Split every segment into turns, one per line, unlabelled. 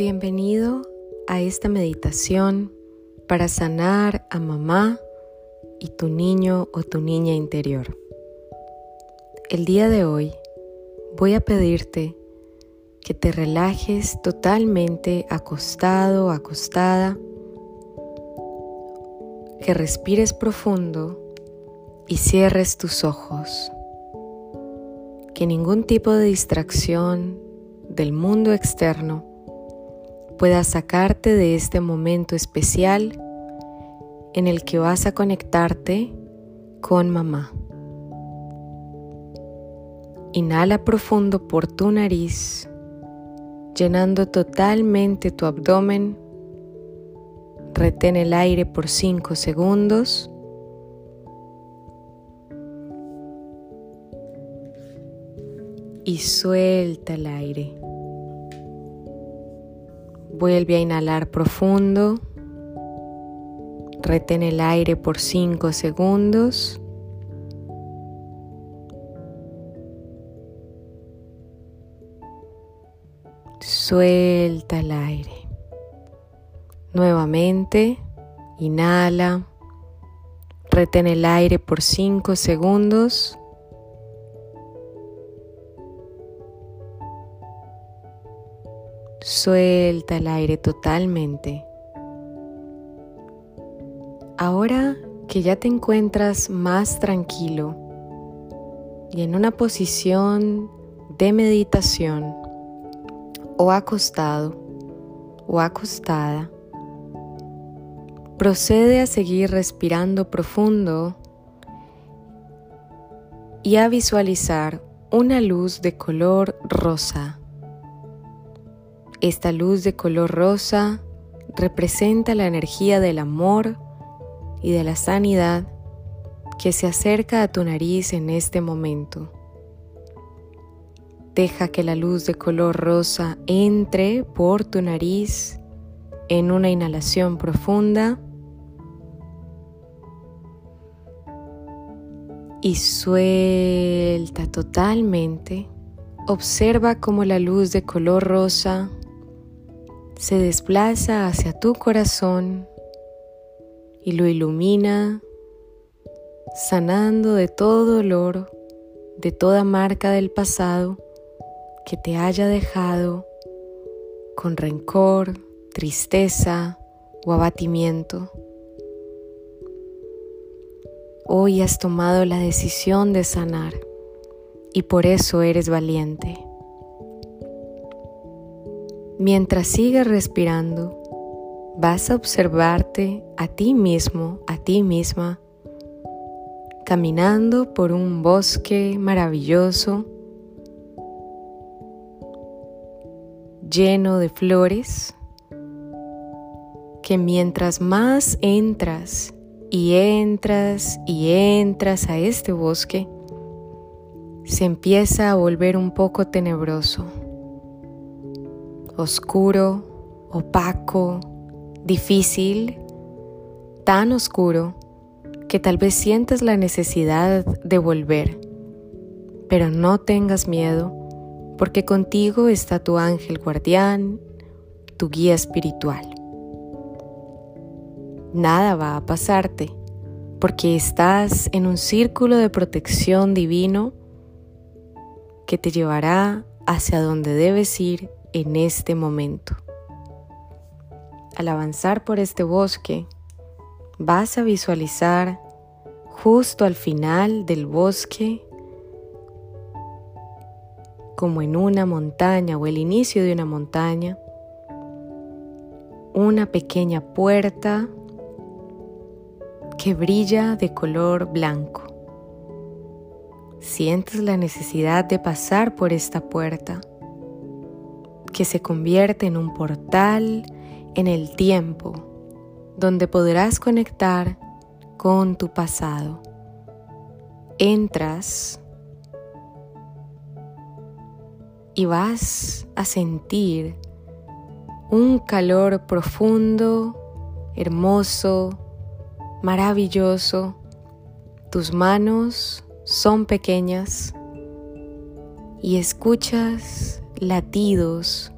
Bienvenido a esta meditación para sanar a mamá y tu niño o tu niña interior. El día de hoy voy a pedirte que te relajes totalmente acostado acostada, que respires profundo y cierres tus ojos. Que ningún tipo de distracción del mundo externo pueda sacarte de este momento especial en el que vas a conectarte con mamá. Inhala profundo por tu nariz, llenando totalmente tu abdomen. Retén el aire por 5 segundos. Y suelta el aire. Vuelve a inhalar profundo. Retén el aire por 5 segundos. Suelta el aire. Nuevamente, inhala. Retén el aire por 5 segundos. Suelta el aire totalmente. Ahora que ya te encuentras más tranquilo y en una posición de meditación o acostado o acostada, procede a seguir respirando profundo y a visualizar una luz de color rosa esta luz de color rosa representa la energía del amor y de la sanidad que se acerca a tu nariz en este momento. Deja que la luz de color rosa entre por tu nariz en una inhalación profunda y suelta totalmente. Observa cómo la luz de color rosa se desplaza hacia tu corazón y lo ilumina, sanando de todo dolor, de toda marca del pasado que te haya dejado con rencor, tristeza o abatimiento. Hoy has tomado la decisión de sanar y por eso eres valiente. Mientras sigues respirando, vas a observarte a ti mismo, a ti misma, caminando por un bosque maravilloso, lleno de flores, que mientras más entras y entras y entras a este bosque, se empieza a volver un poco tenebroso oscuro, opaco, difícil, tan oscuro que tal vez sientes la necesidad de volver. Pero no tengas miedo, porque contigo está tu ángel guardián, tu guía espiritual. Nada va a pasarte, porque estás en un círculo de protección divino que te llevará hacia donde debes ir en este momento. Al avanzar por este bosque, vas a visualizar justo al final del bosque, como en una montaña o el inicio de una montaña, una pequeña puerta que brilla de color blanco. Sientes la necesidad de pasar por esta puerta que se convierte en un portal en el tiempo donde podrás conectar con tu pasado. Entras y vas a sentir un calor profundo, hermoso, maravilloso. Tus manos son pequeñas y escuchas latidos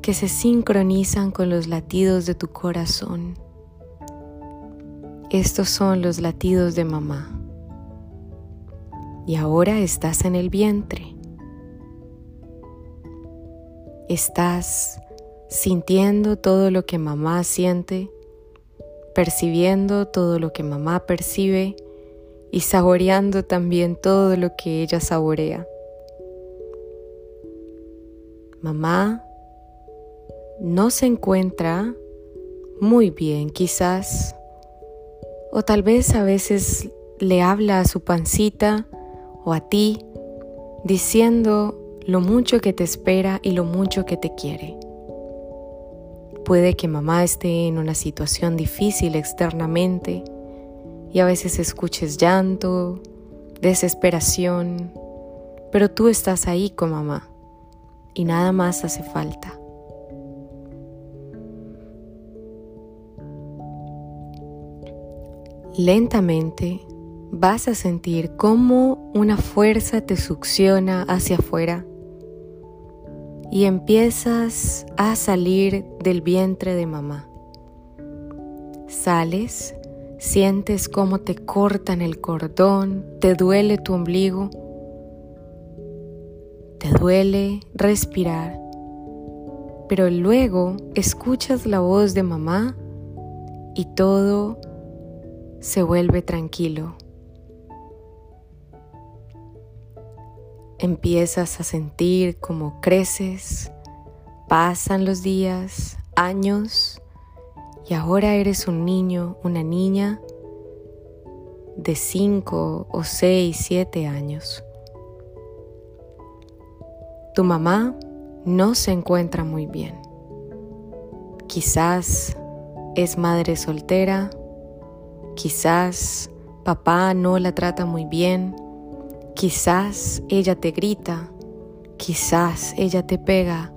que se sincronizan con los latidos de tu corazón. Estos son los latidos de mamá. Y ahora estás en el vientre. Estás sintiendo todo lo que mamá siente, percibiendo todo lo que mamá percibe y saboreando también todo lo que ella saborea. Mamá no se encuentra muy bien quizás, o tal vez a veces le habla a su pancita o a ti diciendo lo mucho que te espera y lo mucho que te quiere. Puede que mamá esté en una situación difícil externamente y a veces escuches llanto, desesperación, pero tú estás ahí con mamá y nada más hace falta. Lentamente vas a sentir cómo una fuerza te succiona hacia afuera y empiezas a salir del vientre de mamá. Sales, sientes cómo te cortan el cordón, te duele tu ombligo, te duele respirar, pero luego escuchas la voz de mamá y todo se vuelve tranquilo. Empiezas a sentir cómo creces, pasan los días, años, y ahora eres un niño, una niña de 5 o 6, 7 años. Tu mamá no se encuentra muy bien. Quizás es madre soltera, quizás papá no la trata muy bien Quizás ella te grita, quizás ella te pega,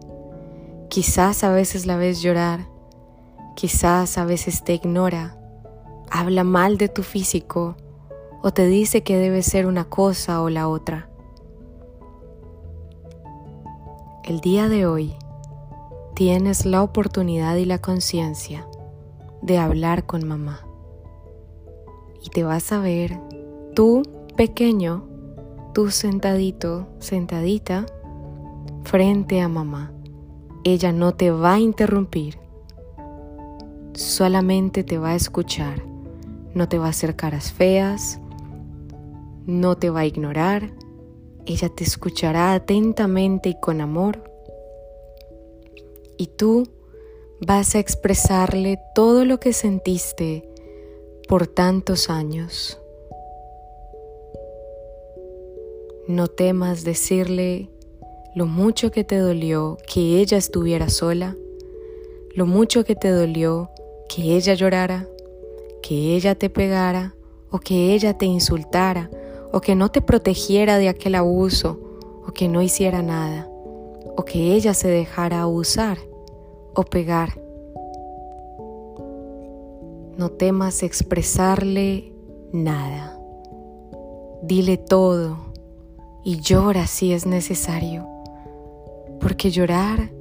quizás a veces la ves llorar, quizás a veces te ignora, habla mal de tu físico o te dice que debe ser una cosa o la otra. El día de hoy tienes la oportunidad y la conciencia de hablar con mamá. Y te vas a ver tú pequeño tú sentadito, sentadita, frente a mamá. Ella no te va a interrumpir, solamente te va a escuchar, no te va a hacer caras feas, no te va a ignorar, ella te escuchará atentamente y con amor. Y tú vas a expresarle todo lo que sentiste por tantos años. No temas decirle lo mucho que te dolió que ella estuviera sola, lo mucho que te dolió que ella llorara, que ella te pegara o que ella te insultara o que no te protegiera de aquel abuso o que no hiciera nada o que ella se dejara abusar o pegar. No temas expresarle nada. Dile todo y llora si es necesario, porque llorar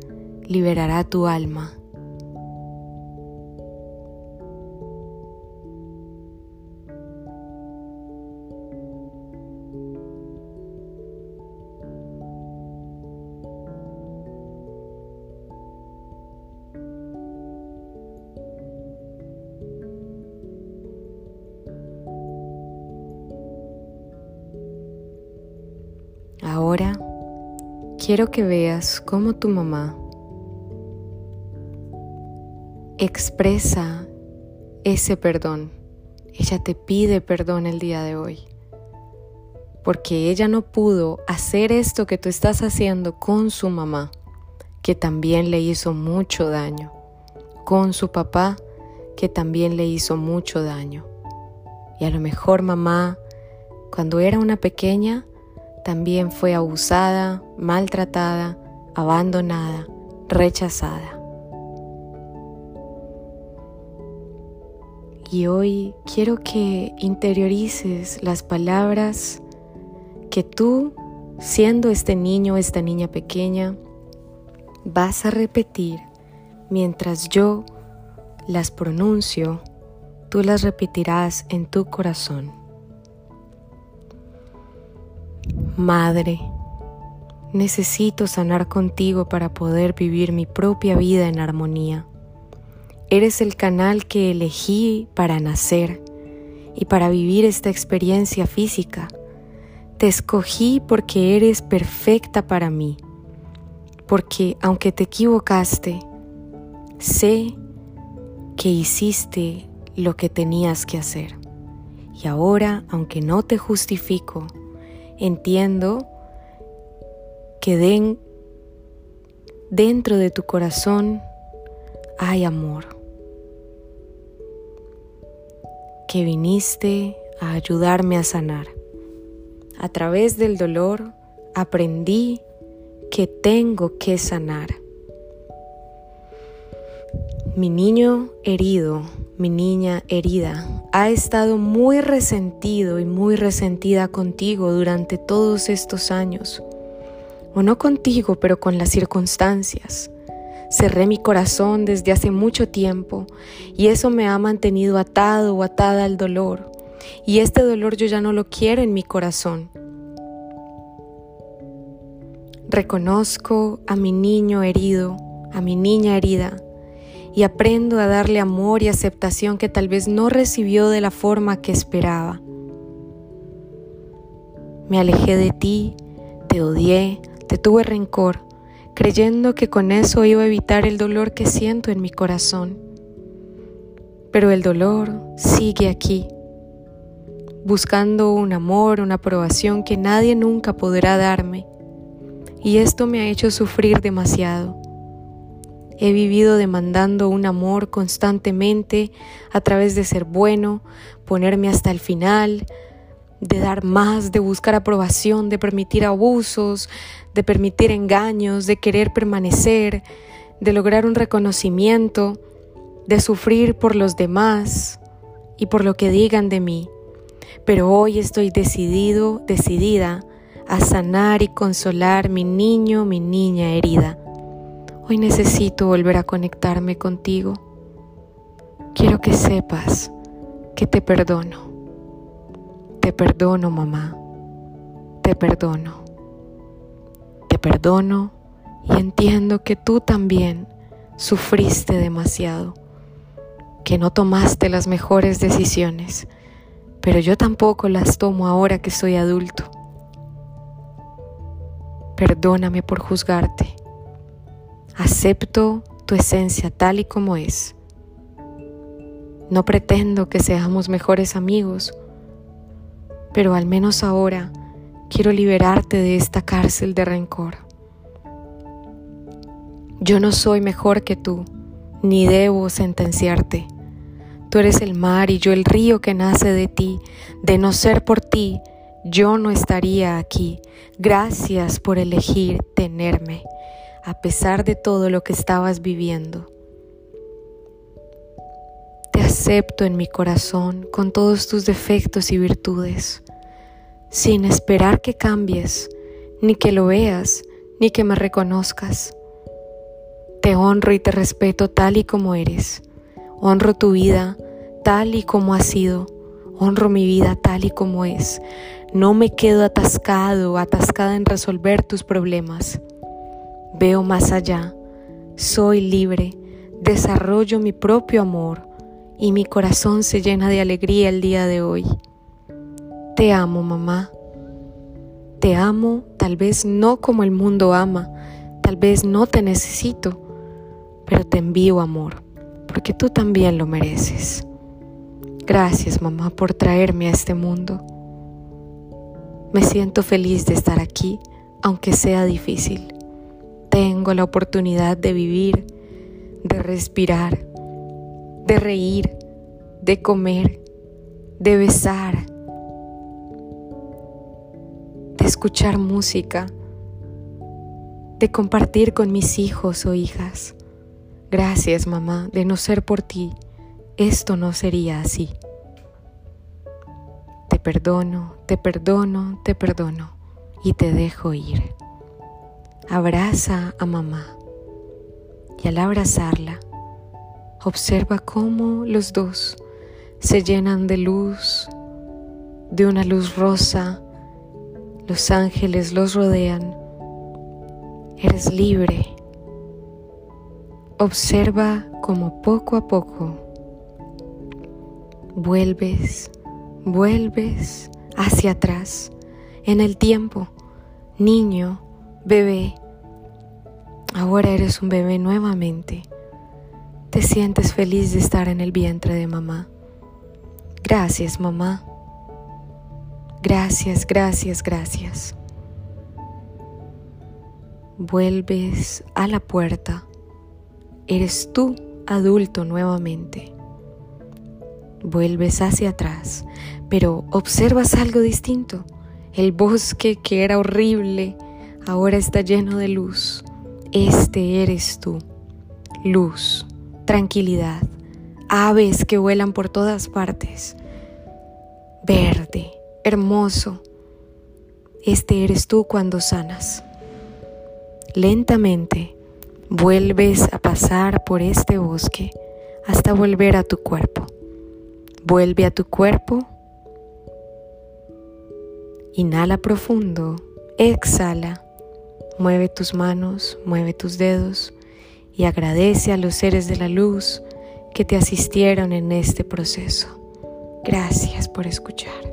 liberará tu alma. Quiero que veas cómo tu mamá expresa ese perdón. Ella te pide perdón el día de hoy. Porque ella no pudo hacer esto que tú estás haciendo con su mamá, que también le hizo mucho daño. Con su papá, que también le hizo mucho daño. Y a lo mejor mamá, cuando era una pequeña, también fue abusada, maltratada, abandonada, rechazada. Y hoy quiero que interiorices las palabras que tú, siendo este niño, esta niña pequeña, vas a repetir mientras yo las pronuncio, tú las repetirás en tu corazón. Madre, necesito sanar contigo para poder vivir mi propia vida en armonía. Eres el canal que elegí para nacer y para vivir esta experiencia física. Te escogí porque eres perfecta para mí, porque aunque te equivocaste, sé que hiciste lo que tenías que hacer. Y ahora, aunque no te justifico, entiendo que den, dentro de tu corazón hay amor, que viniste a ayudarme a sanar. A través del dolor aprendí que tengo que sanar. Mi niño herido, mi niña herida, ha estado muy resentido y muy resentida contigo durante todos estos años. O no contigo, pero con las circunstancias. Cerré mi corazón desde hace mucho tiempo y eso me ha mantenido atado o atada al dolor. Y este dolor yo ya no lo quiero en mi corazón. Reconozco a mi niño herido, a mi niña herida y aprendo a darle amor y aceptación que tal vez no recibió de la forma que esperaba. Me alejé de ti, te odié, te tuve rencor, creyendo que con eso iba a evitar el dolor que siento en mi corazón. Pero el dolor sigue aquí, buscando un amor, una aprobación que nadie nunca podrá darme. Y esto me ha hecho sufrir demasiado. He vivido demandando un amor constantemente a través de ser bueno, ponerme hasta el final, de dar más, de buscar aprobación, de permitir abusos, de permitir engaños, de querer permanecer, de lograr un reconocimiento, de sufrir por los demás y por lo que digan de mí. Pero hoy estoy decidido, decidida a sanar y consolar mi niño, mi niña herida. Hoy necesito volver a conectarme contigo. Quiero que sepas que te perdono. Te perdono, mamá. Te perdono. Te perdono y entiendo que tú también sufriste demasiado, que no tomaste las mejores decisiones, pero yo tampoco las tomo ahora que soy adulto. Perdóname por juzgarte Acepto tu esencia tal y como es. No pretendo que seamos mejores amigos, pero al menos ahora quiero liberarte de esta cárcel de rencor. Yo no soy mejor que tú, ni debo sentenciarte. Tú eres el mar y yo el río que nace de ti. De no ser por ti, yo no estaría aquí. Gracias por elegir tenerme a pesar de todo lo que estabas viviendo. Te acepto en mi corazón con todos tus defectos y virtudes, sin esperar que cambies, ni que lo veas, ni que me reconozcas. Te honro y te respeto tal y como eres. Honro tu vida tal y como ha sido. Honro mi vida tal y como es. No me quedo atascado atascada en resolver tus problemas. Veo más allá, soy libre, desarrollo mi propio amor y mi corazón se llena de alegría el día de hoy. Te amo, mamá. Te amo tal vez no como el mundo ama, tal vez no te necesito, pero te envío amor, porque tú también lo mereces. Gracias, mamá, por traerme a este mundo. Me siento feliz de estar aquí, aunque sea difícil tengo la oportunidad de vivir, de respirar, de reír, de comer, de besar, de escuchar música, de compartir con mis hijos o hijas. Gracias, mamá, de no ser por ti, esto no sería así. Te perdono, te perdono, te perdono y te dejo ir. Abraza a mamá. Y al abrazarla, observa cómo los dos se llenan de luz, de una luz rosa. Los ángeles los rodean. Eres libre. Observa cómo poco a poco vuelves, vuelves hacia atrás en el tiempo, niño, bebé. Ahora eres un bebé nuevamente. Te sientes feliz de estar en el vientre de mamá. Gracias, mamá. Gracias, gracias, gracias. Vuelves a la puerta. Eres tú adulto nuevamente. Vuelves hacia atrás, pero observas algo distinto. El bosque que era horrible ahora está lleno de luz. Este eres tú. Luz, tranquilidad, aves que vuelan por todas partes. Verde, hermoso. Este eres tú cuando sanas. Lentamente vuelves a pasar por este bosque hasta volver a tu cuerpo. Vuelve a tu cuerpo. Inhala profundo. Exhala. Mueve tus manos, mueve tus dedos y agradece a los seres de la luz que te asistieron en este proceso. Gracias por escuchar.